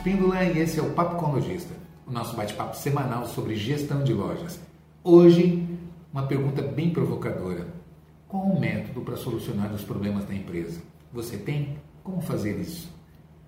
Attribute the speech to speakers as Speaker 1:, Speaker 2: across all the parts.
Speaker 1: Espíndola e esse é o Papo com Lojista, o nosso bate-papo semanal sobre gestão de lojas. Hoje, uma pergunta bem provocadora. Qual o método para solucionar os problemas da empresa? Você tem? Como fazer isso?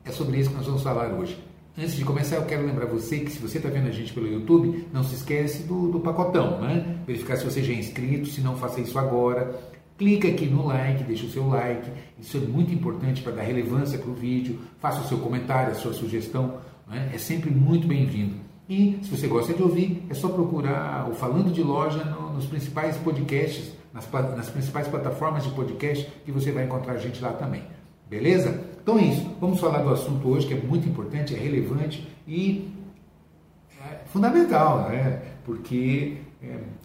Speaker 1: É sobre isso que nós vamos falar hoje. Antes de começar, eu quero lembrar você que se você está vendo a gente pelo YouTube, não se esquece do, do pacotão, né? Verificar se você já é inscrito, se não, faça isso agora. Clica aqui no like, deixa o seu like, isso é muito importante para dar relevância para o vídeo. Faça o seu comentário, a sua sugestão, né? é sempre muito bem-vindo. E se você gosta de ouvir, é só procurar o Falando de Loja no, nos principais podcasts, nas, nas principais plataformas de podcast, que você vai encontrar a gente lá também. Beleza? Então é isso. Vamos falar do assunto hoje que é muito importante, é relevante e é fundamental, né? Porque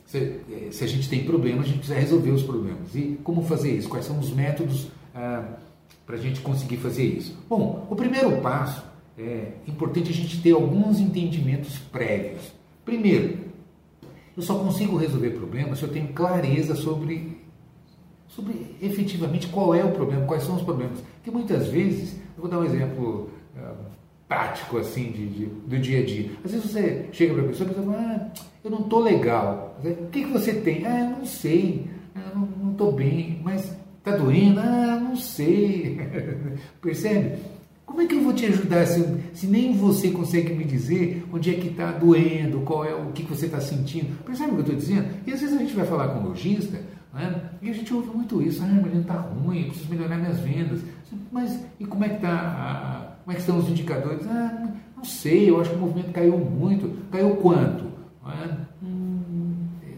Speaker 1: se, é, se, a gente tem problemas, a gente precisa resolver os problemas. E como fazer isso? Quais são os métodos ah, para a gente conseguir fazer isso? Bom, o primeiro passo é importante a gente ter alguns entendimentos prévios. Primeiro, eu só consigo resolver problemas se eu tenho clareza sobre sobre efetivamente qual é o problema, quais são os problemas. Porque muitas vezes, eu vou dar um exemplo uh, prático assim de, de, do dia a dia. Às vezes você chega para a pessoa e pensa, ah, eu não estou legal. O que, que você tem? Ah, eu não sei, eu não estou bem, mas está doendo? Ah, não sei. Percebe? Como é que eu vou te ajudar se, se nem você consegue me dizer onde é que está doendo, qual é o que, que você está sentindo? Percebe o que eu estou dizendo? E às vezes a gente vai falar com o lojista né? E a gente ouve muito isso, ah, menino está ruim, eu preciso melhorar minhas vendas. Mas e como é que tá como é que estão os indicadores? Ah, não sei, eu acho que o movimento caiu muito. Caiu quanto? Ah,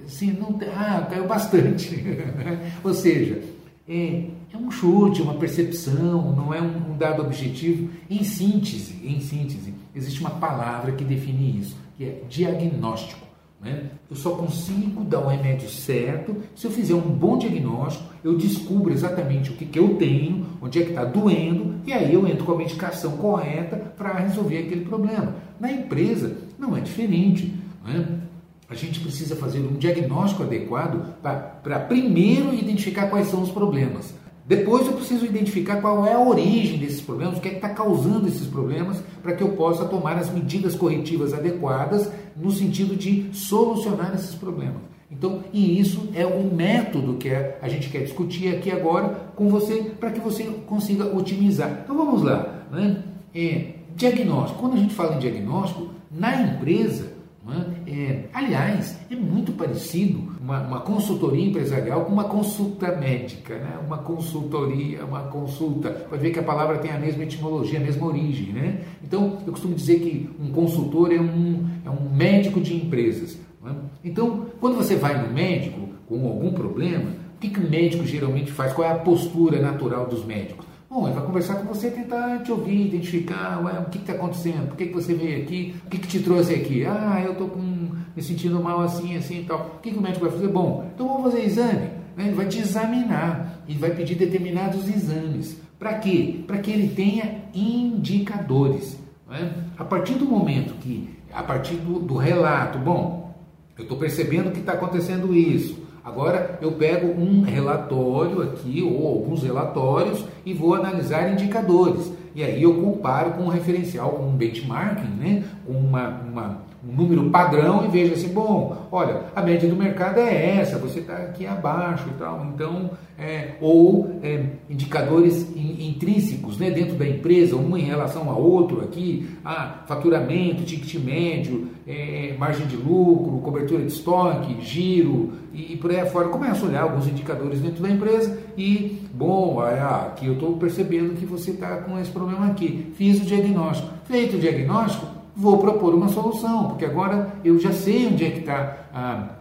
Speaker 1: sim, não, ah, caiu bastante. Ou seja, é, é, um chute, uma percepção, não é um, um dado objetivo. Em síntese, em síntese, existe uma palavra que define isso, que é diagnóstico. Né? Eu só consigo dar o remédio certo se eu fizer um bom diagnóstico, eu descubro exatamente o que, que eu tenho, onde é que está doendo, e aí eu entro com a medicação correta para resolver aquele problema. Na empresa não é diferente. Né? A gente precisa fazer um diagnóstico adequado para primeiro identificar quais são os problemas. Depois eu preciso identificar qual é a origem desses problemas, o que é que está causando esses problemas, para que eu possa tomar as medidas corretivas adequadas no sentido de solucionar esses problemas. Então, e isso é um método que é, a gente quer discutir aqui agora com você, para que você consiga otimizar. Então vamos lá. Né? É, diagnóstico. Quando a gente fala em diagnóstico, na empresa, é? É, aliás, é muito parecido uma, uma, consultoria empresarial com uma consulta médica, né? uma consultoria, uma consulta. Pode ver que a palavra tem a mesma etimologia, a mesma origem. Né? Então, eu costumo dizer que um consultor é um, é um médico de empresas. É? Então, quando você vai no médico com algum problema, o que, que o médico geralmente faz? Qual é a postura natural dos médicos? Bom, ele vai conversar com você, tentar te ouvir, identificar ué, o que está acontecendo, por que, que você veio aqui, o que, que te trouxe aqui. Ah, eu estou me sentindo mal assim, assim e tal. O que, que o médico vai fazer? Bom, então vamos fazer exame. Né? Ele vai te examinar e vai pedir determinados exames. Para quê? Para que ele tenha indicadores. Né? A partir do momento que, a partir do, do relato, bom, eu estou percebendo que está acontecendo isso. Agora eu pego um relatório aqui, ou alguns relatórios, e vou analisar indicadores. E aí eu comparo com um referencial, com um benchmarking, né? com uma, uma um número padrão e veja assim, bom, olha, a média do mercado é essa, você está aqui abaixo e tal. Então, é, ou é, indicadores in, intrínsecos né, dentro da empresa, um em relação ao outro aqui, ah, faturamento, ticket médio, é, margem de lucro, cobertura de estoque, giro e, e por aí afora. Começa a olhar alguns indicadores dentro da empresa e, bom, ah, aqui eu estou percebendo que você está com esse problema aqui. Fiz o diagnóstico. Feito o diagnóstico, vou propor uma solução, porque agora eu já sei onde é que está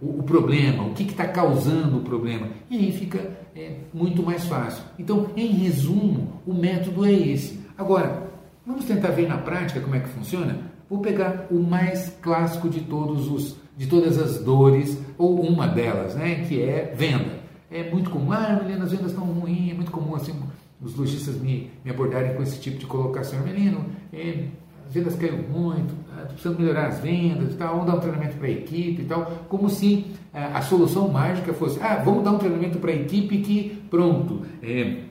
Speaker 1: o, o, problema, o que está causando o problema. E aí fica é, muito mais fácil. Então, em resumo, o método é esse. Agora, vamos tentar ver na prática como é que funciona? Vou pegar o mais clássico de todos os de todas as dores, ou uma delas, né, que é venda. É muito comum, ah, Melina, as vendas estão ruins, é muito comum assim, os lojistas me, me abordarem com esse tipo de colocação. Melino, é, as vendas caíram muito, ah, precisamos melhorar as vendas e tal, vamos dar um treinamento para a equipe e tal, como se ah, a solução mágica fosse, ah, vamos dar um treinamento para a equipe que, pronto, é,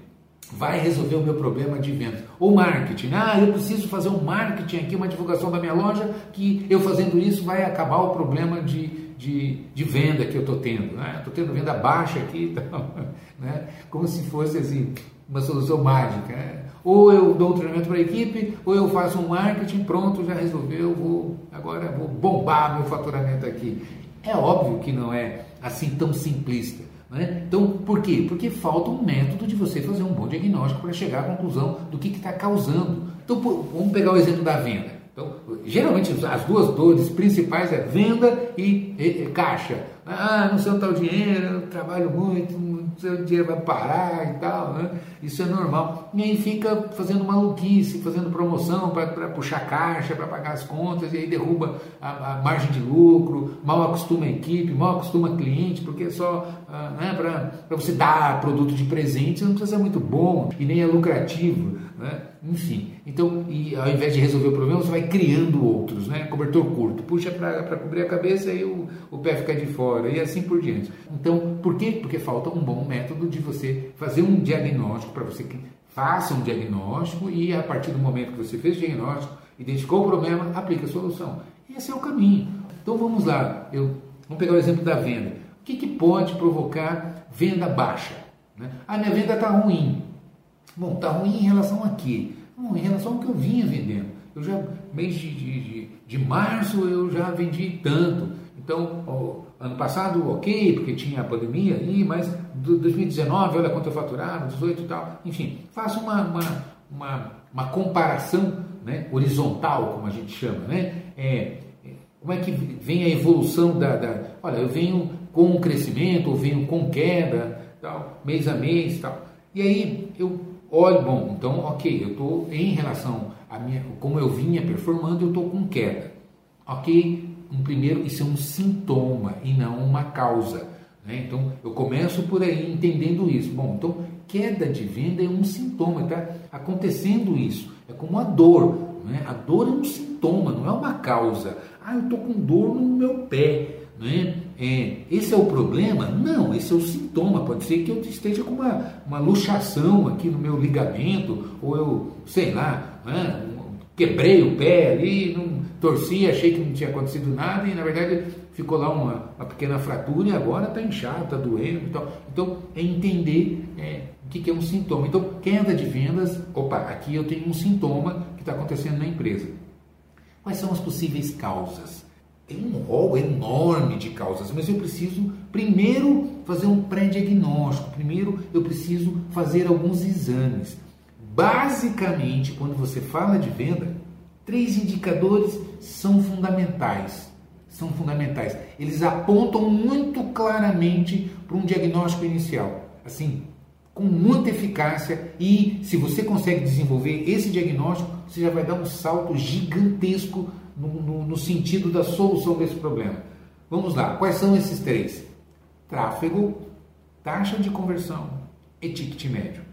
Speaker 1: vai resolver o meu problema de venda. Ou marketing. Ah, eu preciso fazer um marketing aqui, uma divulgação da minha loja, que eu fazendo isso vai acabar o problema de, de, de venda que eu estou tendo. Né? Estou tendo venda baixa aqui, então, né? como se fosse assim, uma solução mágica. Né? Ou eu dou um treinamento para a equipe, ou eu faço um marketing, pronto, já resolveu, vou, agora vou bombar meu faturamento aqui. É óbvio que não é assim tão simplista. Né? Então, por quê? Porque falta um método de você fazer um bom diagnóstico para chegar à conclusão do que está causando. Então, vamos pegar o exemplo da venda. Então, geralmente as duas dores principais é venda e, e, e caixa. Ah, não sei onde está o dinheiro, eu trabalho muito, o dinheiro vai parar e tal, né? Isso é normal. E aí fica fazendo maluquice, fazendo promoção para puxar caixa, para pagar as contas, e aí derruba a, a, margem de lucro, mal acostuma a equipe, mal acostuma cliente, porque só ah, né, para você dar produto de presente, não precisa ser muito bom e nem é lucrativo. Né? Enfim, então, e ao invés de resolver o problema, você vai criando outros, né? Cobertor curto, puxa para cobrir a cabeça e o, o pé fica de fora, e assim por diante. Então, por quê? Porque falta um bom método de você fazer um diagnóstico para você que faça um diagnóstico e a partir do momento que você fez o diagnóstico, identificou o problema, aplica a solução. Esse é o caminho. Então vamos lá, eu, vamos pegar o exemplo da venda. O que, que pode provocar venda baixa? Né? Ah, minha venda está ruim. Bom, está ruim em relação a quê? Bom, em relação ao que eu vinha vendendo. Eu já, mês de, de, de março, eu já vendi tanto. Então, ó, ano passado, ok, porque tinha a pandemia ali, mas 2019, olha quanto eu faturava, 18 e tal. Enfim, faça uma, uma, uma, uma comparação né, horizontal, como a gente chama. Né? É, como é que vem a evolução da, da. Olha, eu venho com crescimento, ou venho com queda, tal, mês a mês tal. E aí eu olha, bom, então, ok, eu estou em relação a minha, como eu vinha performando, eu estou com queda. Ok, um primeiro, isso é um sintoma e não uma causa. Né? Então, eu começo por aí entendendo isso. Bom, então, queda de venda é um sintoma, está acontecendo isso. É como a dor. Né? A dor é um sintoma, não é uma causa. Ah, eu estou com dor no meu pé. Né? É, esse é o problema? Não, esse é o sintoma. Pode ser que eu esteja com uma, uma luxação aqui no meu ligamento, ou eu, sei lá, né? quebrei o pé ali, não, torci, achei que não tinha acontecido nada e na verdade ficou lá uma, uma pequena fratura e agora está inchado, está doendo. Então, é entender é, o que, que é um sintoma. Então, queda de vendas, opa, aqui eu tenho um sintoma que está acontecendo na empresa. Quais são as possíveis causas? Tem um rol enorme de causas, mas eu preciso primeiro fazer um pré-diagnóstico, primeiro eu preciso fazer alguns exames. Basicamente, quando você fala de venda, três indicadores são fundamentais. São fundamentais. Eles apontam muito claramente para um diagnóstico inicial. Assim, com muita eficácia e se você consegue desenvolver esse diagnóstico, você já vai dar um salto gigantesco no, no, no sentido da solução desse problema. Vamos lá, quais são esses três? Tráfego, taxa de conversão e ticket médio.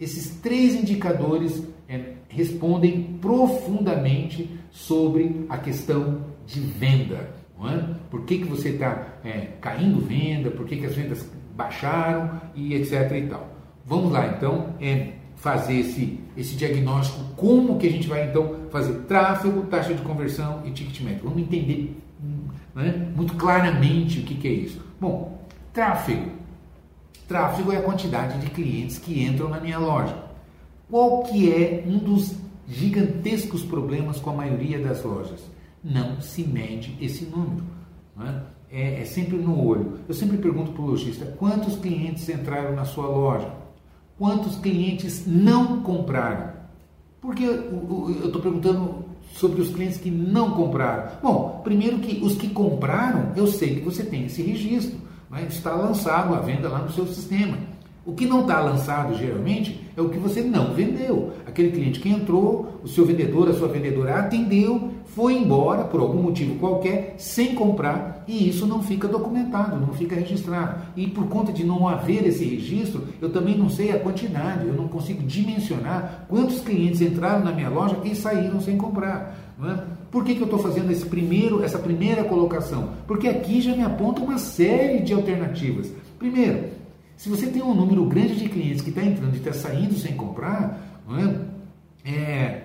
Speaker 1: Esses três indicadores é, respondem profundamente sobre a questão de venda. É? Por que, que você está é, caindo venda, por que, que as vendas baixaram e etc. e tal. Vamos lá então é, fazer esse, esse diagnóstico, como que a gente vai então fazer tráfego, taxa de conversão e ticket médio. Vamos entender né, muito claramente o que, que é isso. Bom, tráfego. Tráfego é a quantidade de clientes que entram na minha loja. Qual que é um dos gigantescos problemas com a maioria das lojas? Não se mede esse número. Né? É, é sempre no olho. Eu sempre pergunto para o lojista, quantos clientes entraram na sua loja? Quantos clientes não compraram. Porque eu estou perguntando sobre os clientes que não compraram. Bom, primeiro que os que compraram, eu sei que você tem esse registro, né? está lançado a venda lá no seu sistema. O que não está lançado geralmente é o que você não vendeu. Aquele cliente que entrou, o seu vendedor, a sua vendedora atendeu, foi embora por algum motivo qualquer sem comprar e isso não fica documentado, não fica registrado. E por conta de não haver esse registro, eu também não sei a quantidade, eu não consigo dimensionar quantos clientes entraram na minha loja e saíram sem comprar. É? Por que, que eu estou fazendo esse primeiro, essa primeira colocação? Porque aqui já me aponta uma série de alternativas. Primeiro, Se você tem um número grande de clientes que está entrando e está saindo sem comprar, é? É,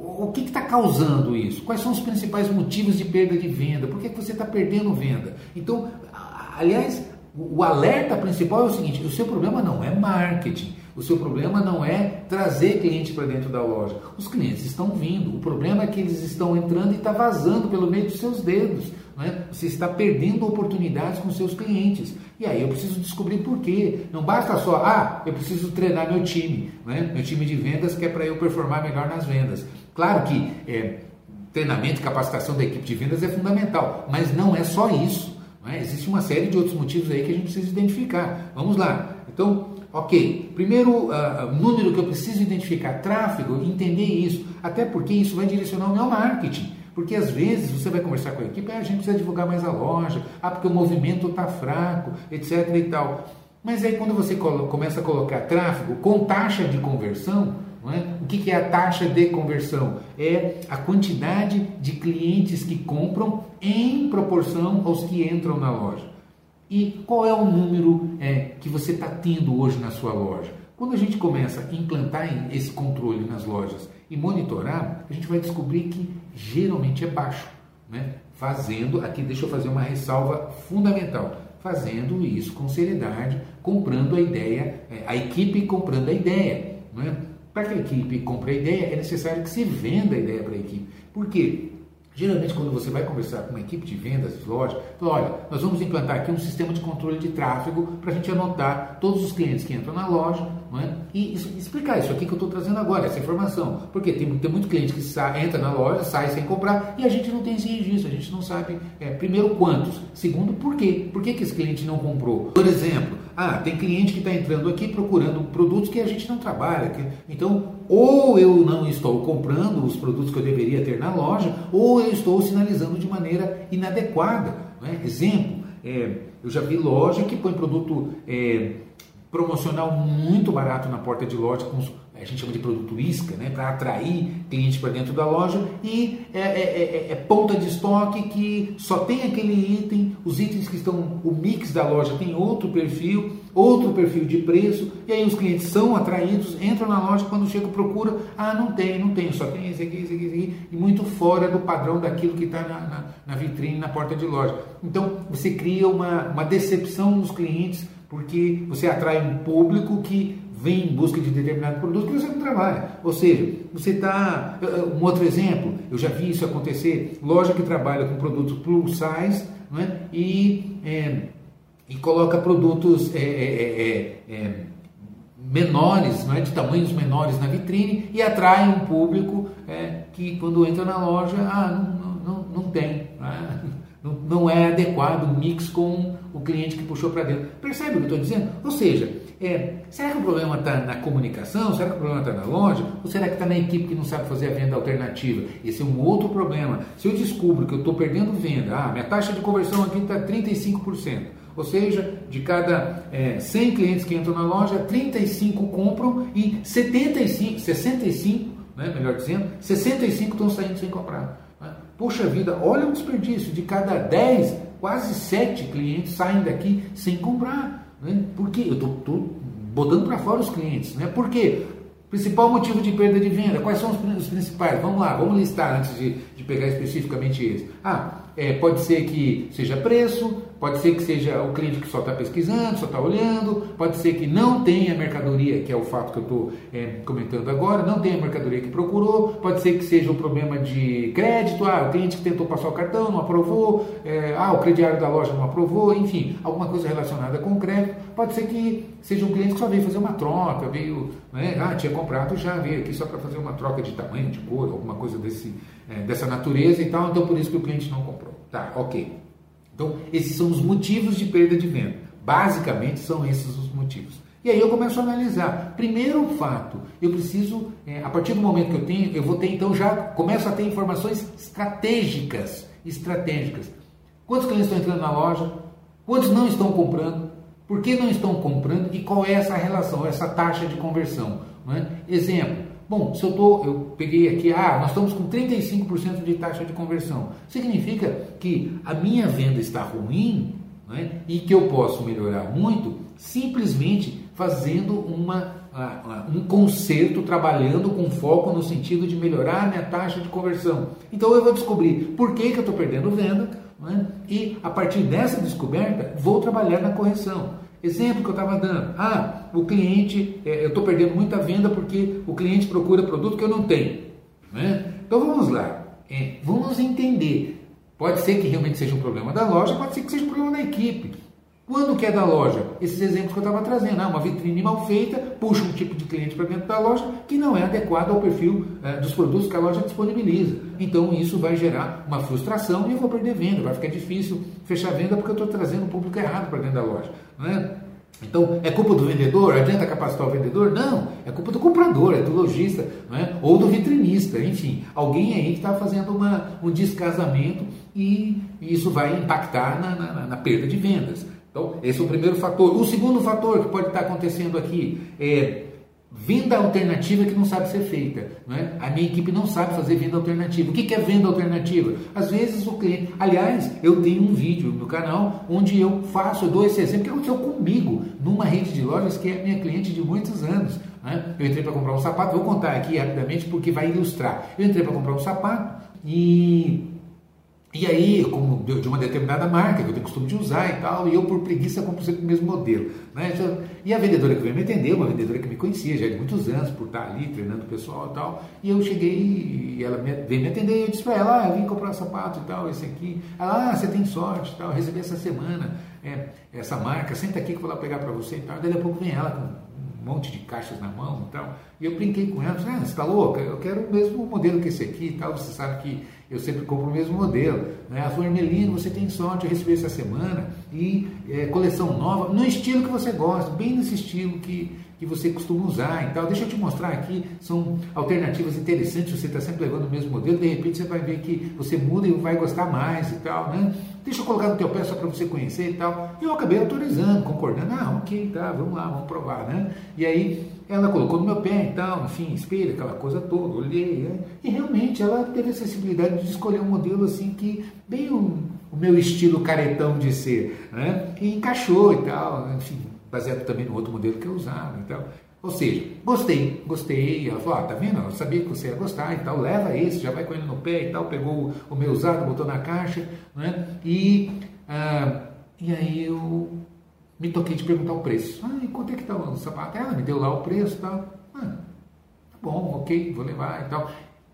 Speaker 1: o que está causando isso? Quais são os principais motivos de perda de venda? Por que, que você está perdendo venda? Então, aliás, o alerta principal é o seguinte: o seu problema não é marketing, o seu problema não é trazer clientes para dentro da loja. Os clientes estão vindo. O problema é que eles estão entrando e está vazando pelo meio dos seus dedos. É? Você está perdendo oportunidades com seus clientes. E aí eu preciso descobrir por quê. Não basta só, ah, eu preciso treinar meu time, né? meu time de vendas que é para eu performar melhor nas vendas. Claro que é, treinamento e capacitação da equipe de vendas é fundamental, mas não é só isso. É? Existe uma série de outros motivos aí que a gente precisa identificar. Vamos lá. Então, ok. Primeiro uh, número que eu preciso identificar, tráfego, entender isso. Até porque isso vai direcionar o meu marketing. Porque às vezes você vai conversar com a equipe, ah, a gente precisa divulgar mais a loja, ah, porque o movimento está fraco, etc. e tal. Mas aí quando você começa a colocar tráfego com taxa de conversão, é? o que, é a taxa de conversão? É a quantidade de clientes que compram em proporção aos que entram na loja. E qual é o número é, que você está tendo hoje na sua loja? Quando a gente começa a implantar esse controle nas lojas e monitorar, a gente vai descobrir que geralmente é baixo. Né? Fazendo, aqui deixa eu fazer uma ressalva fundamental, fazendo isso com seriedade, comprando a ideia, é, a equipe comprando a ideia. Né? Para que a equipe compre a ideia, é necessário que se venda a ideia para a equipe. Por quê? Geralmente, quando você vai conversar com uma equipe de vendas de loja, fala, olha, nós vamos implantar aqui um sistema de controle de tráfego para a gente anotar todos os clientes que entram na loja é? e explicar isso aqui que eu estou trazendo agora, essa informação. Porque tem, tem muito cliente que entra na loja, sai sem comprar e a gente não tem esse registro, a gente não sabe, é, primeiro, quantos, segundo, por quê? Por que, que esse cliente não comprou? Por exemplo, ah, tem cliente que está entrando aqui procurando produtos que a gente não trabalha. Que, então, ou eu não estou comprando os produtos que eu deveria ter na loja, ou eu estou sinalizando de maneira inadequada. Né? Exemplo, é, eu já vi loja que põe produto é, promocional muito barato na porta de loja com a gente chama de produto isca, né, para atrair clientes para dentro da loja e é, é, é, é, ponta de estoque que só tem aquele item, os itens que estão, o mix da loja tem outro perfil, outro perfil de preço, e aí os clientes são atraídos, entram na loja, quando chega procura, ah, não tem, não tem, só tem esse aqui, esse aqui, esse aqui, e muito fora do padrão daquilo que está na, na, na vitrine, na porta de loja. Então você cria uma, uma decepção nos clientes, porque você atrai um público que vem em busca de determinado produto que você não trabalha. Ou seja, você está. Um outro exemplo, eu já vi isso acontecer: loja que trabalha com produtos plus size né, e, é, e coloca produtos é, é, é, é menores, não é, de tamanhos menores na vitrine e atrai um público é, que quando entra na loja, ah, não, não, não tem. Né? Não, não é adequado o mix com o cliente que puxou para dentro. Percebe o que eu estou dizendo? Ou seja, é, será que o problema está na comunicação? Será que o problema está na loja? Ou será que está na equipe que não sabe fazer a venda alternativa? Esse é um outro problema. Se eu descubro que eu estou perdendo venda, ah, minha taxa de conversão aqui está 35%. Ou seja, de cada é, 100 clientes que entram na loja, 35 compram e 75, 65, né, melhor dizendo, 65 estão saindo sem comprar. Né? Poxa vida, olha o desperdício. De cada 10, quase 7 clientes saem daqui sem comprar. Né? Por quê? Eu estou botando para fora os clientes. Né? Por quê? Principal motivo de perda de venda, quais são os, principais? Vamos lá, vamos listar antes de, de pegar especificamente esse. Ah, é, pode ser que seja preço, pode ser que seja o cliente que só está pesquisando, só está olhando, pode ser que não tenha mercadoria, que é o fato que eu estou é, comentando agora, não tenha mercadoria que procurou, pode ser que seja um problema de crédito, ah, o cliente que tentou passar o cartão não aprovou, é, ah, o crediário da loja não aprovou, enfim, alguma coisa relacionada com crédito, pode ser que seja um cliente que só veio fazer uma troca, veio, né, ah, tinha comprado já, veio aqui só para fazer uma troca de tamanho, de cor, alguma coisa desse, é, dessa natureza e tal, então por isso que o cliente não comprou. Tá, ok. Então, esses são os motivos de perda de venda. Basicamente, são esses os motivos. E aí eu começo a analisar. Primeiro fato, eu preciso, é, a partir do momento que eu tenho, eu vou ter então já, começo a ter informações estratégicas. Estratégicas. Quantos clientes estão entrando na loja? Quantos não estão comprando? Por que não estão comprando? E qual é essa relação, essa taxa de conversão? É? Exemplo, Bom, se eu tô, eu peguei aqui, ah, nós estamos com 35% de taxa de conversão. Significa que a minha venda está ruim né, e que eu posso melhorar muito Simplesmente fazendo uma, um conserto, trabalhando com foco no sentido de melhorar a minha taxa de conversão. Então eu vou descobrir por que, que eu estou perdendo venda né? e a partir dessa descoberta vou trabalhar na correção. Exemplo que eu estava dando. Ah, o cliente, é, eu estou perdendo muita venda porque o cliente procura produto que eu não tenho. Né? Então vamos lá. É, vamos entender. Pode ser que realmente seja um problema da loja, pode ser que seja um problema da equipe. Quando que é da loja? Esses exemplos que eu estava trazendo. Ah, uma vitrine mal feita, puxa um tipo de cliente para dentro da loja que não é adequado ao perfil é, dos produtos que a loja disponibiliza. Então isso vai gerar uma frustração e eu vou perder venda. Vai ficar difícil fechar venda porque eu estou trazendo o público errado para dentro da loja. Né? Então, é culpa do vendedor? Adianta capacitar o vendedor? Não, é culpa do comprador, é do lojista, é? ou do vitrinista, enfim, alguém aí que está fazendo uma, um descasamento e isso vai impactar na, na, na perda de vendas. Então, esse é o primeiro fator. O segundo fator que pode estar acontecendo aqui é venda alternativa que não sabe ser feita. Não é? A minha equipe não sabe fazer venda alternativa. O que é venda alternativa? Às vezes o cliente. Aliás, eu tenho um vídeo no canal onde eu faço, eu dou esse exemplo que aconteceu comigo, numa rede de lojas que é minha cliente de muitos anos. Né? Eu entrei para comprar um sapato, vou contar aqui rapidamente porque vai ilustrar. Eu entrei para comprar um sapato e e aí, como de uma determinada marca, que eu tenho costume de usar e tal, e eu por preguiça compro sempre o mesmo modelo. Né? E a vendedora que veio me atender, uma vendedora que me conhecia já de muitos anos, por estar ali treinando o pessoal e tal, e eu cheguei e ela veio me atender e eu disse para ela, ah, eu vim comprar sapato e tal, esse aqui. Ela, ah, você tem sorte e tal, eu recebi essa semana é, essa marca, senta aqui que eu vou lá pegar para você e tal. Daí a pouco vem ela com um monte de caixas na mão e tal. E eu brinquei com ela, ah, você está louca? Eu quero o mesmo modelo que esse aqui e tal, você sabe que eu sempre compro o mesmo modelo. Né? Ela falou, você tem sorte, eu recebi essa semana, e é, coleção nova, no estilo que você gosta, bem nesse estilo que, que você costuma usar e tal. Deixa eu te mostrar aqui, são alternativas interessantes, você está sempre levando o mesmo modelo, de repente você vai ver que você muda e vai gostar mais e tal, né? Deixa eu colocar no teu pé só para você conhecer e tal. E eu acabei autorizando, concordando, ah, ok, tá, vamos lá, vamos provar, né? E aí ela colocou no meu pé e tal, enfim, espelho, aquela coisa toda, olhei, né? E realmente ela teve a sensibilidade de escolher um modelo assim que, bem o, o meu estilo caretão de ser, né? E encaixou e tal, enfim, baseado também no outro modelo que eu usava e tal. Ou seja, gostei, gostei. Ela falou: ah, tá vendo? Eu sabia que você ia gostar e tal. Leva esse, já vai com ele no pé e tal. Pegou o meu usado, botou na caixa, né? E, ah, e aí eu me toquei de perguntar o preço. Ah, e quanto é que está o sapato? Ela me deu lá o preço e tal. Ah, tá bom, ok, vou levar e tal.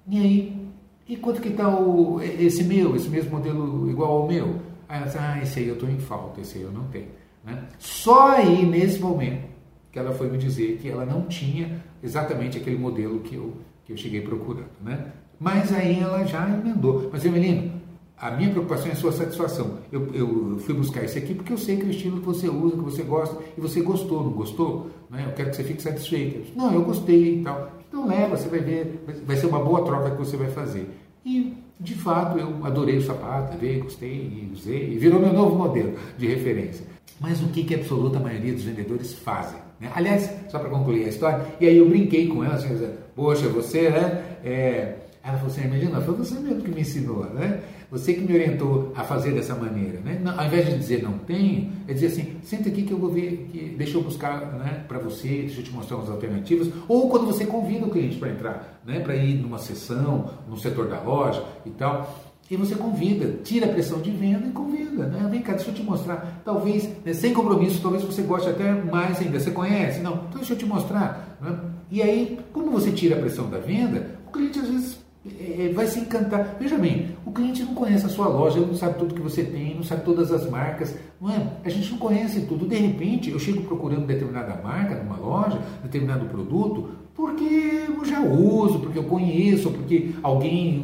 Speaker 1: E aí, e quanto que está o, esse meu, esse mesmo modelo igual ao meu? Aí ela disse, ah, esse aí eu estou em falta, esse aí eu não tenho. Né? Só aí, nesse momento, que ela foi me dizer que ela não tinha exatamente aquele modelo que eu, que eu cheguei procurando. Né? Mas aí ela já emendou. Mas, menino, a minha preocupação é a sua satisfação. Eu, eu, fui buscar esse aqui porque eu sei que é o estilo que você usa, que você gosta, e você gostou, não gostou? Né? Eu quero que você fique satisfeito. Não, eu gostei e tal. Então leva, você vai ver, vai ser uma boa troca que você vai fazer. E, de fato, eu adorei o sapato, levei, gostei, usei, e virou meu novo modelo de referência. Mas o que, que a absoluta maioria dos vendedores fazem? Né? Aliás, só para concluir a história, e aí eu brinquei com ela, assim, poxa, você, né? É... Ela falou assim, imagina, foi você mesmo que me ensinou, né? Você que me orientou a fazer dessa maneira, né? Não, ao invés de dizer não tenho, é dizer assim, senta aqui que eu vou ver, que, deixa eu buscar né, para você, deixa eu te mostrar umas alternativas. Ou quando você convida o cliente para entrar, né, para ir numa sessão, no setor da loja e tal. E você convida, tira a pressão de venda e convida. Né? Vem cá, deixa eu te mostrar. Talvez, né, sem compromisso, talvez você goste até mais ainda. Você conhece? Não, então deixa eu te mostrar. Né? E aí, como você tira a pressão da venda, o cliente às vezes é, vai se encantar. Veja bem, o cliente não conhece a sua loja, não sabe tudo que você tem, não sabe todas as marcas, não é? A gente não conhece tudo. De repente, eu chego procurando determinada marca numa loja, determinado produto, porque eu já uso, porque eu conheço, porque alguém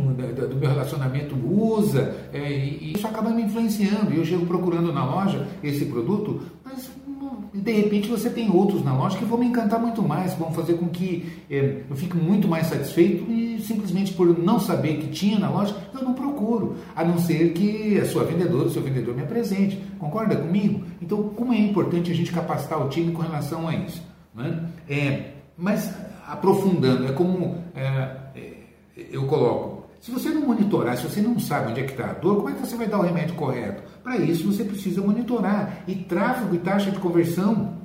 Speaker 1: do meu relacionamento usa, é, e isso acaba me influenciando. Eu chego procurando na loja esse produto, mas de repente você tem outros na loja que vão me encantar muito mais, vão fazer com que é, eu fique muito mais satisfeito e simplesmente por não saber que tinha na loja, eu não procuro, a não ser que a sua vendedora, o seu vendedor me apresente. Concorda comigo? Então, como é importante a gente capacitar o time com relação a isso? Né? É, mas aprofundando, é como é, é, eu coloco. Se você não monitorar, se você não sabe onde é que está a dor, como é que você vai dar o remédio correto? Para isso você precisa monitorar. E tráfego e taxa de conversão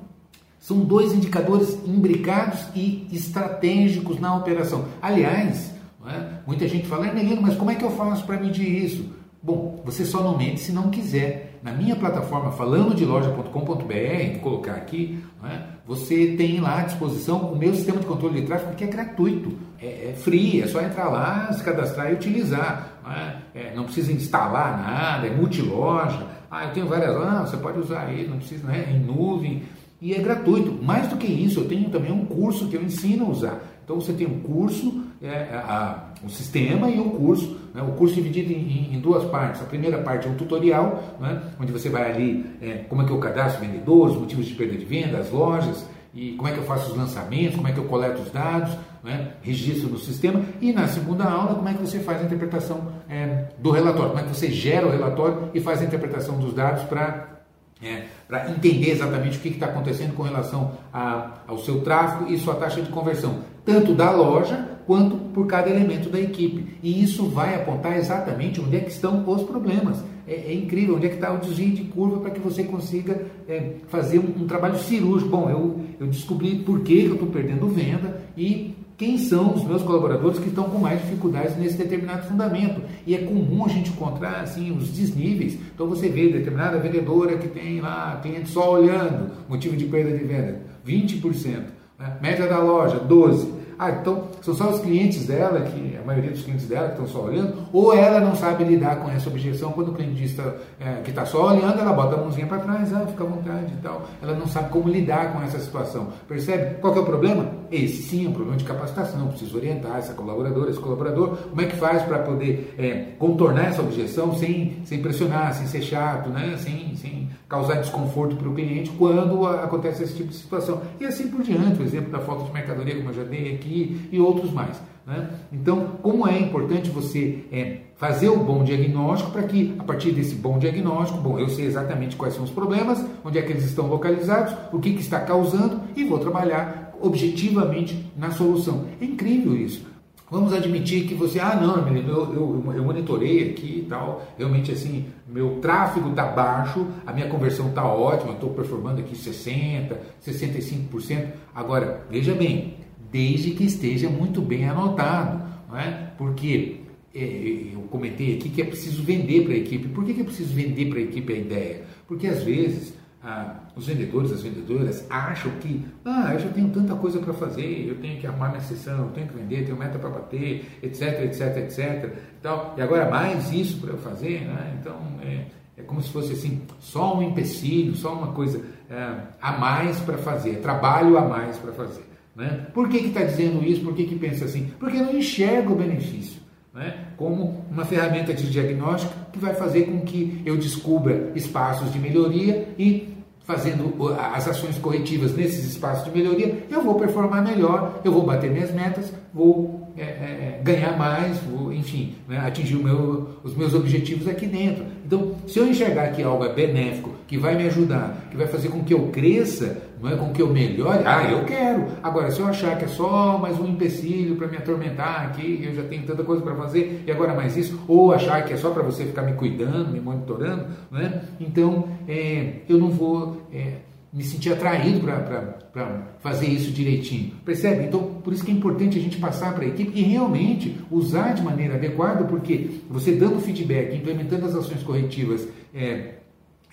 Speaker 1: São dois indicadores imbricados e estratégicos na operação. Aliás, é? muita gente fala, Melino, mas como é que eu faço para medir isso? Bom, você só não mente se não quiser. Na minha plataforma falando de loja.com.br, vou colocar aqui, é? você tem lá à disposição o meu sistema de controle de tráfego que é gratuito, é, é free, é só entrar lá, se cadastrar e utilizar. Não, é? é não precisa instalar nada, é multiloja. Ah, eu tenho várias, ah, você pode usar aí, não precisa, né? Em nuvem e é gratuito. Mais do que isso, eu tenho também um curso que eu ensino a usar. Então você tem um curso, é, a, o sistema e o curso. Né? O curso dividido em, em, duas partes. A primeira parte é um tutorial, né? onde você vai ali é, como é que eu cadastro vendedores, motivos de perda de venda, as lojas, e como é que eu faço os lançamentos, como é que eu coleto os dados, né? registro no sistema. E na segunda aula, como é que você faz a interpretação é, do relatório, como é que você gera o relatório e faz a interpretação dos dados para é, para entender exatamente o que está acontecendo com relação a, ao seu tráfego e sua taxa de conversão, tanto da loja quanto por cada elemento da equipe. E isso vai apontar exatamente onde é que estão os problemas. É, é incrível onde é que está o desvio de curva para que você consiga é, fazer um, um, trabalho cirúrgico. Bom, eu, eu descobri por que eu estou perdendo venda e quem são os meus colaboradores que estão com mais dificuldades nesse determinado fundamento. E é comum a gente encontrar assim os desníveis. Então você vê determinada vendedora que tem lá cliente só olhando, motivo de perda de venda, 20%. Né? Média da loja, 12%. Ah, então são só os clientes dela, que a maioria dos clientes dela que estão só olhando, ou ela não sabe lidar com essa objeção. Quando o cliente é, que está só olhando, ela bota a mãozinha para trás, ah, fica à vontade e tal. Ela não sabe como lidar com essa situação. Percebe? Qual é o problema? Esse sim é um problema de capacitação. Preciso orientar essa colaboradora, esse colaborador, como é que faz para poder é, contornar essa objeção sem, sem pressionar, sem ser chato, né? sem, sem causar desconforto para o cliente quando acontece esse tipo de situação. E assim por diante, o exemplo da falta de mercadoria, como eu já dei aqui, e outros mais. Né? Então, como é importante você é, fazer o bom diagnóstico para que, a partir desse bom diagnóstico, bom, eu sei exatamente quais são os problemas, onde é que eles estão localizados, o que, que está causando e vou trabalhar objetivamente na solução. É incrível isso. Vamos admitir que você, ah, não, menino, eu, eu, eu monitorei aqui e tal, realmente assim, meu tráfego está baixo, a minha conversão está ótima, estou performando aqui 60%, 65%. Agora, veja bem, desde que esteja muito bem anotado, não é? porque é, eu comentei aqui que é preciso vender para a equipe. Por que, que é preciso vender para a equipe a ideia? Porque às vezes ah, os vendedores, as vendedoras acham que ah, eu já tenho tanta coisa para fazer, eu tenho que arrumar minha sessão, eu tenho que vender, tenho meta para bater, etc, etc, etc. Então, e agora mais isso para eu fazer, né? então é, é, como se fosse assim, só um empecilho, só uma coisa é, a mais para fazer, trabalho a mais para fazer. Né? Por que está dizendo isso? Por que, que pensa assim? Porque não enxerga o benefício né? como uma ferramenta de diagnóstico que vai fazer com que eu descubra espaços de melhoria e fazendo as ações corretivas nesses espaços de melhoria, eu vou performar melhor, eu vou bater minhas metas, vou é, é, ganhar mais, enfim, né, atingir meu, os meus objetivos aqui dentro. Então, se eu enxergar que algo é benéfico, que vai me ajudar, que vai fazer com que eu cresça, não é com que eu melhore, ah, eu quero. Agora, se eu achar que é só mais um empecilho para me atormentar aqui, eu já tenho tanta coisa para fazer, e agora mais isso, ou achar que é só para você ficar me cuidando, me monitorando, né? então é, eu não vou é, me sentir atraído para fazer isso direitinho. Percebe? Então, por isso que é importante a gente passar para a equipe e realmente usar de maneira adequada, porque você dando feedback, implementando as ações corretivas é,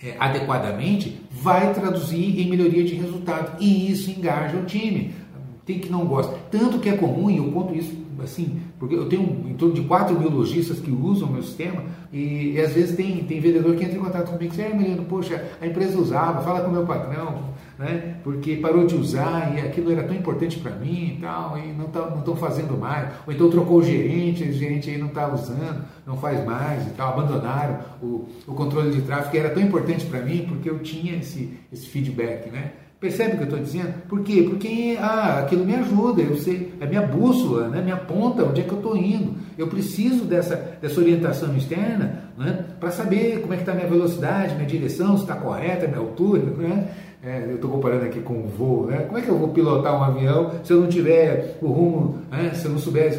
Speaker 1: é, adequadamente, vai traduzir em melhoria de resultado e isso engaja o time. Tem que não gosta. Tanto que é comum, e eu conto isso assim, porque eu tenho em torno de 4 mil lojistas que usam o meu sistema e, e, às vezes tem, tem vendedor que entra em contato comigo e diz, Emiliano, poxa, a empresa usava, fala com o meu patrão, né, porque parou de usar e aquilo era tão importante para mim e tal, e não estão tá, fazendo mais, ou então trocou o gerente, o gerente aí não está usando, não faz mais e tal, abandonaram o, o controle de tráfego que era tão importante para mim porque eu tinha esse, esse feedback, né? Percebe o que eu estou dizendo? Por quê? Porque ah, aquilo me ajuda, eu sei, é minha bússola, né? minha ponta, onde é que eu estou indo. Eu preciso dessa, dessa orientação externa né? para saber como é que está a minha velocidade, minha direção, se está correta, minha altura. Né? É, eu estou comparando aqui com o voo. Né? Como é que eu vou pilotar um avião se eu não tiver o rumo, né? se eu não souber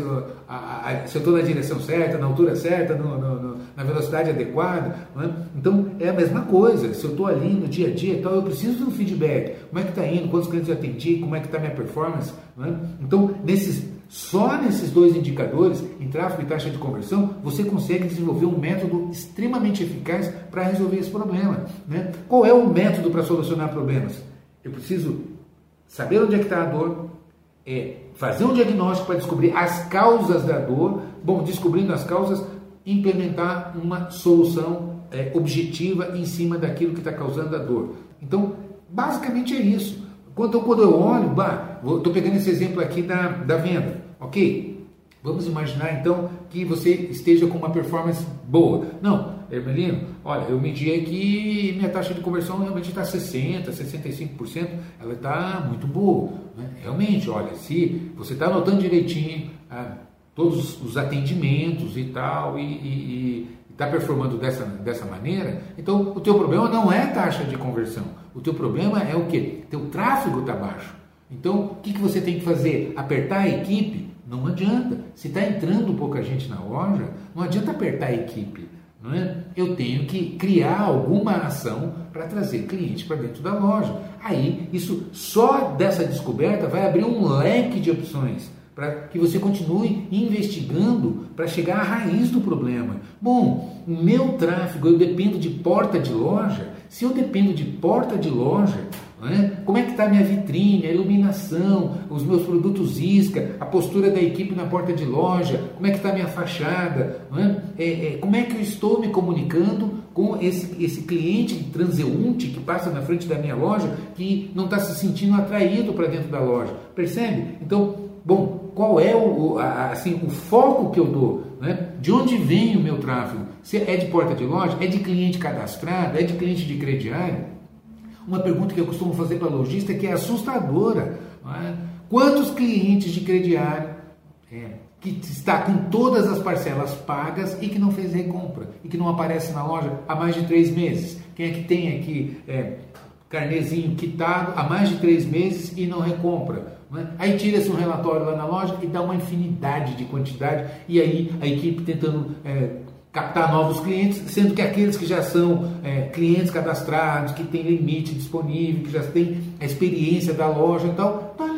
Speaker 1: a, a, a, se eu estou na direção certa, na altura certa, no, no, no, na velocidade adequada. É? Então é a mesma coisa. Se eu estou ali no dia a dia e tal, eu preciso de um feedback. Como é que está indo? Quantos clientes eu atendi? Como é que está minha performance? É? Então, nesses, só nesses dois indicadores, em tráfego e taxa de conversão, você consegue desenvolver um método extremamente eficaz para resolver esse problema. Né? Qual é o método para solucionar problemas? Eu preciso saber onde é que está a dor, é fazer um diagnóstico para descobrir as causas da dor. Bom, descobrindo as causas, implementar uma solução é, objetiva em cima daquilo que está causando a dor. Então, basicamente é isso. Quando, quando eu olho, estou pegando esse exemplo aqui da, da venda, ok? Vamos imaginar então que você esteja com uma performance boa. Não, Hermelino, olha, eu medi aqui minha taxa de conversão realmente está 60%, 65%, ela está muito boa. Né? Realmente, olha, se você está anotando direitinho ah, todos os atendimentos e tal, e está performando dessa, dessa maneira, então o teu problema não é taxa de conversão, o teu problema é o que? Teu tráfego está baixo. Então, o que, que você tem que fazer? Apertar a equipe? Não adianta. Se está entrando pouca gente na loja, não adianta apertar a equipe. Não é? Eu tenho que criar alguma ação para trazer cliente para dentro da loja. Aí, isso só dessa descoberta vai abrir um leque de opções para que você continue investigando para chegar à raiz do problema. Bom, o meu tráfego, eu dependo de porta de loja. Se eu dependo de porta de loja, é? Como é que está a minha vitrine, a iluminação, os meus produtos isca, a postura da equipe na porta de loja, como é que está a minha fachada, é? É, é, como é que eu estou me comunicando com esse, esse cliente transeunte que passa na frente da minha loja que não está se sentindo atraído para dentro da loja, percebe? Então, bom, qual é o, a, assim, o foco que eu dou? Né? De onde vem o meu tráfego? Se é de porta de loja? É de cliente cadastrado? É de cliente de crediário? Uma pergunta que eu costumo fazer para lojista que é assustadora. É? Quantos clientes de crediário é, que está com todas as parcelas pagas e que não fez recompra e que não aparece na loja há mais de três meses? Quem é que tem aqui é, carnezinho quitado há mais de três meses e não recompra? É? Aí tira-se um relatório lá na loja e dá uma infinidade de quantidade e aí a equipe tentando é, captar novos clientes, sendo que aqueles que já são é, clientes cadastrados, que têm limite disponível, que já têm a experiência da loja e tal, tá ali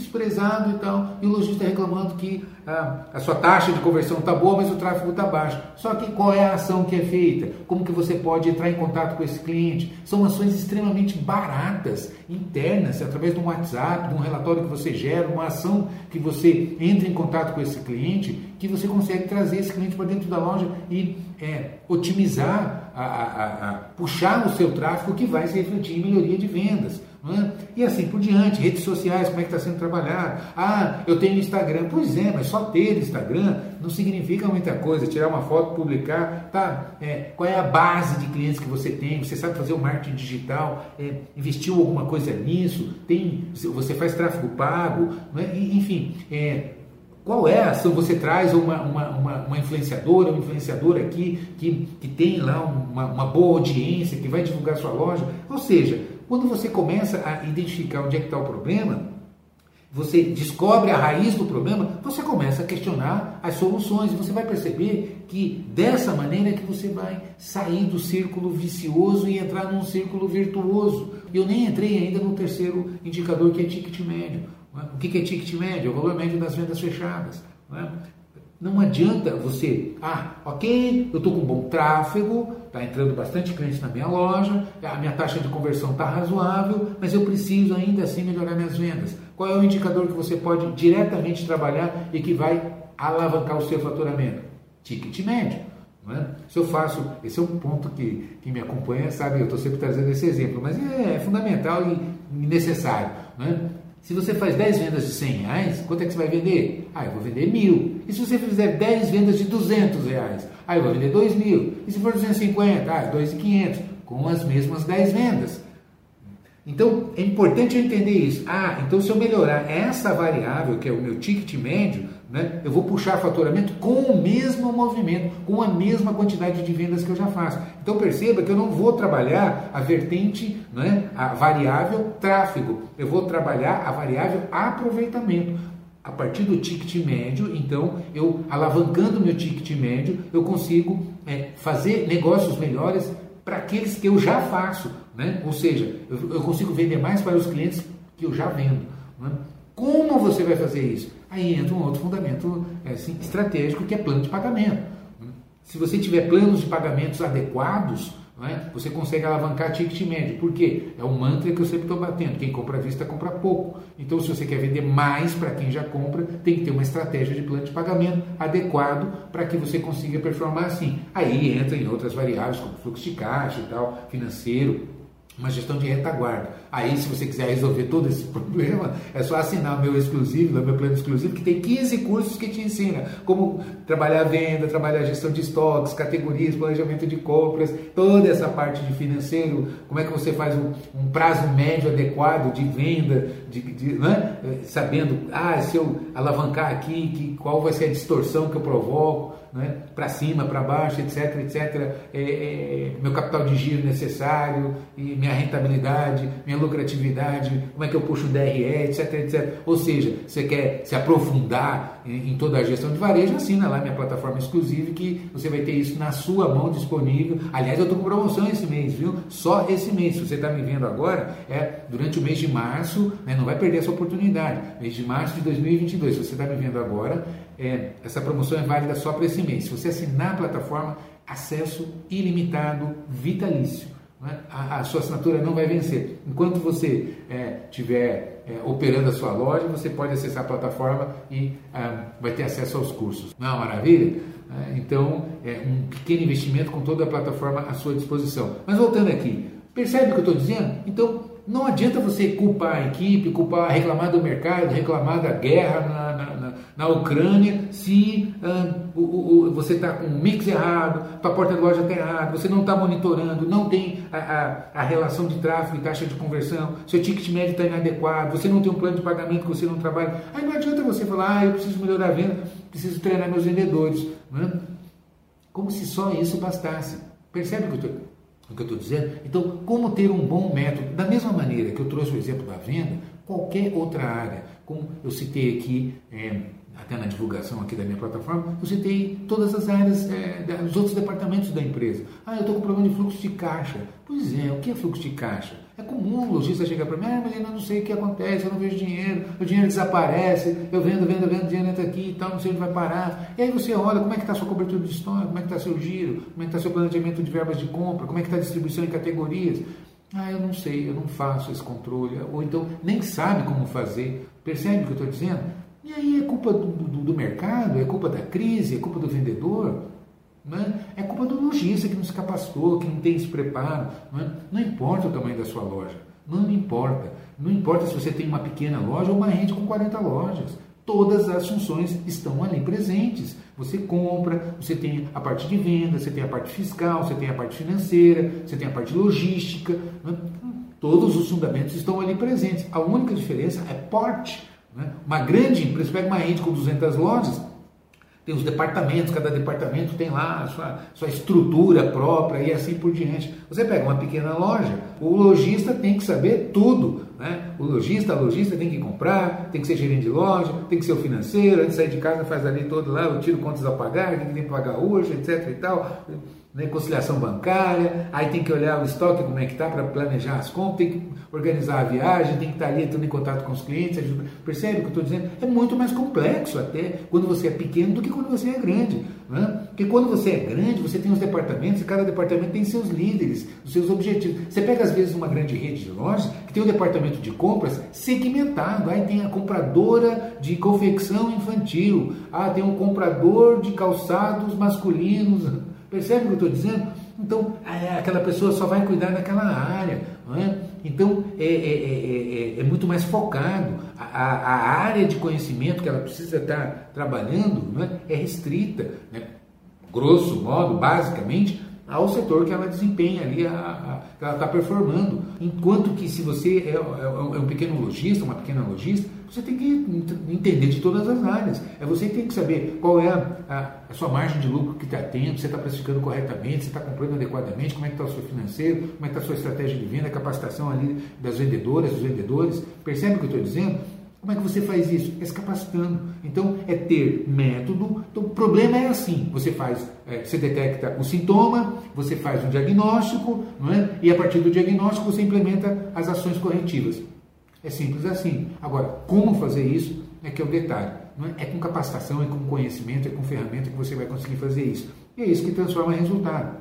Speaker 1: desprezado e tal, e o lojista reclamando que ah, a sua taxa de conversão está boa, mas o tráfego está baixo. Só que qual é a ação que é feita? Como que você pode entrar em contato com esse cliente? São ações extremamente baratas, internas, através de um WhatsApp, de um relatório que você gera, uma ação que você entra em contato com esse cliente, que você consegue trazer esse cliente para dentro da loja e é, otimizar, a, a, a, puxar o seu tráfego que vai se refletir em melhoria de vendas. É? E assim por diante, redes sociais, como é que está sendo trabalhado? Ah, eu tenho Instagram. Pois é, mas só ter Instagram não significa muita coisa. Tirar uma foto, publicar, tá? É, qual é a base de clientes que você tem? Você sabe fazer o marketing digital? É, investiu alguma coisa nisso? Tem, você faz tráfego pago? É? Enfim, é, qual é a ação? Você traz uma, uma, uma, uma, influenciadora, um influenciador aqui que, que tem lá uma, uma boa audiência, que vai divulgar sua loja. Ou seja, quando você começa a identificar onde é que está o problema, você descobre a raiz do problema, você começa a questionar as soluções você vai perceber que dessa maneira que você vai sair do círculo vicioso e entrar num círculo virtuoso. Eu nem entrei ainda no terceiro indicador que é ticket médio. O que é ticket médio? É o valor médio das vendas fechadas. É? Não adianta você, ah, ok, eu estou com bom tráfego, está entrando bastante cliente na minha loja, a minha taxa de conversão está razoável, mas eu preciso ainda assim melhorar minhas vendas. Qual é o indicador que você pode diretamente trabalhar e que vai alavancar o seu faturamento? Ticket médio. É? Se eu faço, esse é um ponto que quem me acompanha sabe, eu estou sempre trazendo esse exemplo, mas é, é fundamental e necessário. É? Se você faz 10 vendas de 100 reais, quanto é que você vai vender? Ah, eu vou vender mil. E se você fizer 10 vendas de 200 reais? Eu vou vender 2 mil. E se for 250? Ah, 2.500. Com as mesmas 10 vendas. Então, é importante eu entender isso. Ah, então se eu melhorar essa variável, que é o meu ticket médio, né, eu vou puxar faturamento com o mesmo movimento, com a mesma quantidade de vendas que eu já faço. Então perceba que eu não vou trabalhar a vertente, né, a variável tráfego, eu vou trabalhar a variável aproveitamento. A partir do ticket médio, então eu alavancando meu ticket médio, eu consigo é, fazer negócios melhores para aqueles que eu já faço, né? ou seja, eu, eu, consigo vender mais para os clientes que eu já vendo. Né? Como você vai fazer isso? Aí entra um outro fundamento assim, estratégico que é plano de pagamento. Né? Se você tiver planos de pagamentos adequados, é? Você consegue alavancar ticket médio. Por quê? É um mantra que eu sempre estou batendo. Quem compra à vista compra pouco. Então, se você quer vender mais para quem já compra, tem que ter uma estratégia de plano de pagamento adequado para que você consiga performar assim. Aí entra em outras variáveis, como fluxo de caixa e tal, financeiro, uma gestão de retaguarda. Aí, se você quiser resolver todo esse problema, é só assinar meu exclusivo, meu plano exclusivo, que tem 15 cursos que te ensina como trabalhar venda, trabalhar gestão de estoques, categorias, planejamento de compras, toda essa parte de financeiro, como é que você faz um, um prazo médio adequado de venda, de, de né? sabendo, ah, se eu alavancar aqui, que, qual vai ser a distorção que eu provoco, né? para cima, para baixo, etc, etc, é, é, meu capital de giro necessário, e minha rentabilidade, minha lucratividade, como é que eu puxo o DRE, etc, etc. Ou seja, você quer se aprofundar em, em toda a gestão de varejo, assina lá minha plataforma exclusiva que você vai ter isso na sua mão disponível. Aliás, eu estou com promoção esse mês, viu? Só esse mês. Se você está me vendo agora, é durante o mês de março, né? não vai perder essa oportunidade. Mês de março de 2022. Se você está me vendo agora, é, essa promoção é válida só para esse mês. Se você assinar a plataforma, acesso ilimitado, vitalício. Né? A, a, sua assinatura não vai vencer. Enquanto você estiver é, é, operando a sua loja, você pode acessar a plataforma e ah, vai ter acesso aos cursos. Não é uma maravilha? É, então, é um pequeno investimento com toda a plataforma à sua disposição. Mas voltando aqui, percebe o que eu estou dizendo? Então, não adianta você culpar a equipe, culpar, reclamar do mercado, reclamar da guerra na, na, Ucrânia, se ah, o, o, você está com um mix errado, tua porta de loja está errada, você não está monitorando, não tem a, a, a, relação de tráfego e taxa de conversão, seu ticket médio está inadequado, você não tem um plano de pagamento que você não trabalha. Aí não adianta você falar, ah, eu preciso melhorar a venda, preciso treinar meus vendedores. Né? Como se só isso bastasse. Percebe o que eu estou dizendo? Então, como ter um bom método? Da mesma maneira que eu trouxe o exemplo da venda, qualquer outra área, como eu citei aqui, é, até na divulgação aqui da minha plataforma, eu citei todas as áreas, é, dos outros departamentos da empresa. Ah, eu estou com problema de fluxo de caixa. Pois é, o que é fluxo de caixa? É comum o lojista chegar para mim, ah, mas eu não sei o que acontece, eu não vejo dinheiro, o dinheiro desaparece, eu vendo, vendo, vendo, o dinheiro entra aqui e tal, não sei onde vai parar. E aí você olha como é que está a sua cobertura de estoque, como é que está seu giro, como é que está seu planejamento de verbas de compra, como é que está a distribuição em categorias. Ah, eu não sei, eu não faço esse controle, ou então nem sabe como fazer. Percebe o que eu estou dizendo? E aí é culpa do, do, do mercado, é culpa da crise, é culpa do vendedor. Né? É culpa do lojista que não se capacitou, que não tem esse preparo. Né? Não importa o tamanho da sua loja, não importa. Não importa se você tem uma pequena loja ou uma rede com 40 lojas. Todas as funções estão ali presentes. Você compra, você tem a parte de venda, você tem a parte fiscal, você tem a parte financeira, você tem a parte logística. Né? Todos os fundamentos estão ali presentes. A única diferença é porte. Né? Uma grande empresa, pega uma rede com 200 lojas, tem os departamentos, cada departamento tem lá a sua, sua estrutura própria e assim por diante. Você pega uma pequena loja, o lojista tem que saber tudo. Né? O lojista, a lojista tem que comprar, tem que ser gerente de loja, tem que ser o financeiro, antes de sair de casa faz ali todo lá, eu tiro contas a pagar, tem que pagar hoje, etc e tal né, conciliação bancária, aí tem que olhar o estoque, como é que está para planejar as compras, tem que organizar a viagem, tem que estar tá ali entrando em contato com os clientes, ajuda. percebe o que eu estou dizendo? É muito mais complexo até quando você é pequeno do que quando você é grande. Né? Porque quando você é grande, você tem os departamentos e cada departamento tem seus líderes, os seus objetivos. Você pega às vezes uma grande rede de lojas que tem um departamento de compras segmentado, aí tem a compradora de confecção infantil, ah, tem um comprador de calçados masculinos, Percebe o que eu estou dizendo? Então, aquela pessoa só vai cuidar daquela área. É? Então, é, é, é, é, muito mais focado. A, a, área de conhecimento que ela precisa estar trabalhando é? restrita, né? grosso modo, basicamente, ao setor que ela desempenha ali, a, a, que ela está performando. Enquanto que se você é, é, é, um pequeno lojista, uma pequena lojista, você tem que entender de todas as áreas. É você que tem que saber qual é a, a sua margem de lucro que está tendo, você está precificando corretamente, você está comprando adequadamente, como é que está o seu financeiro, como é que está a sua estratégia de venda, a capacitação ali das vendedoras, dos vendedores. Percebe o que eu estou dizendo? Como é que você faz isso? É se capacitando. Então, é ter método. Então, o problema é assim: você faz, é, você detecta o sintoma, você faz um diagnóstico, não é? e a partir do diagnóstico você implementa as ações corretivas. É simples assim. Agora, como fazer isso é que é o detalhe. É? é com capacitação, é com conhecimento, é com ferramenta que você vai conseguir fazer isso. E é isso que transforma em resultado.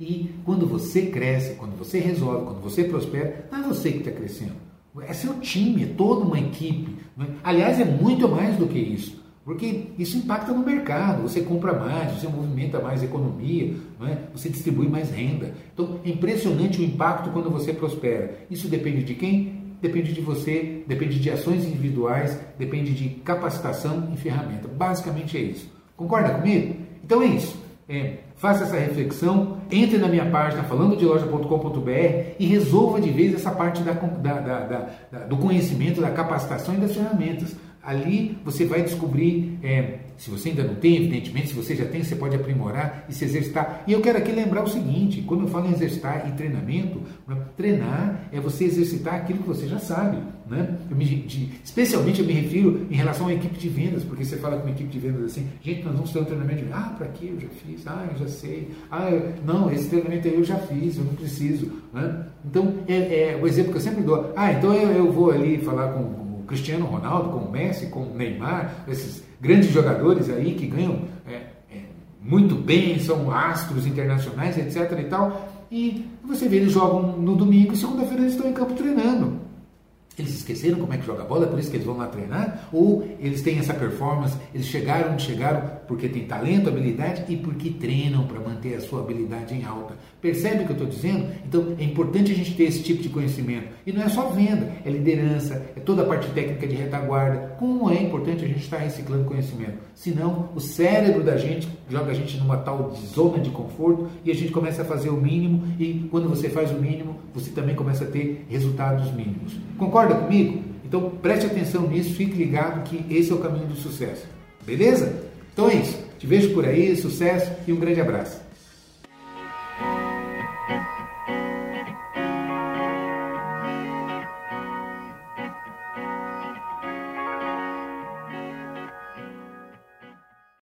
Speaker 1: E quando você cresce, quando você resolve, quando você prospera, não é você que está crescendo. É seu time, é toda uma equipe. É? Aliás, é muito mais do que isso. Porque isso impacta no mercado, você compra mais, você movimenta mais economia, é? você distribui mais renda. Então é impressionante o impacto quando você prospera. Isso depende de quem? Depende de você, depende de ações individuais, depende de capacitação e ferramenta. Basicamente é isso. Concorda comigo? Então é isso. É, faça essa reflexão, entre na minha página falando de loja.com.br e resolva de vez essa parte da, da, da, do conhecimento, da capacitação e das ferramentas. Ali você vai descobrir, é, se você ainda não tem, evidentemente, se você já tem, você pode aprimorar e se exercitar. E eu quero aqui lembrar o seguinte: quando eu falo em exercitar e treinamento, né, treinar é você exercitar aquilo que você já sabe. Né? Eu me, de, especialmente eu me refiro em relação à equipe de vendas, porque você fala com uma equipe de vendas assim, gente, nós vamos ter um treinamento de ah, para quê? Eu já fiz, ah, eu já sei, ah, eu, não, esse treinamento aí eu já fiz, eu não preciso. Né? Então, é, é, o exemplo que eu sempre dou, ah, então eu, eu vou ali falar com Cristiano Ronaldo, com o Messi, com o Neymar, esses grandes jogadores aí que ganham é, é, muito bem, são astros internacionais, etc. e tal. E você vê, eles jogam no domingo e segunda-feira eles estão em campo treinando. Eles esqueceram como é que joga bola, é por isso que eles vão lá treinar? Ou eles têm essa performance, eles chegaram chegaram porque têm talento, habilidade e porque treinam para manter a sua habilidade em alta? Percebe o que eu estou dizendo? Então é importante a gente ter esse tipo de conhecimento. E não é só venda, é liderança, é toda a parte técnica de retaguarda. Como é importante a gente estar reciclando conhecimento? Senão o cérebro da gente joga a gente numa tal de zona de conforto e a gente começa a fazer o mínimo e quando você faz o mínimo, você também começa a ter resultados mínimos. Concorda comigo? Então preste atenção nisso, fique ligado que esse é o caminho do sucesso. Beleza? Então é. Te vejo por aí, sucesso e um grande abraço.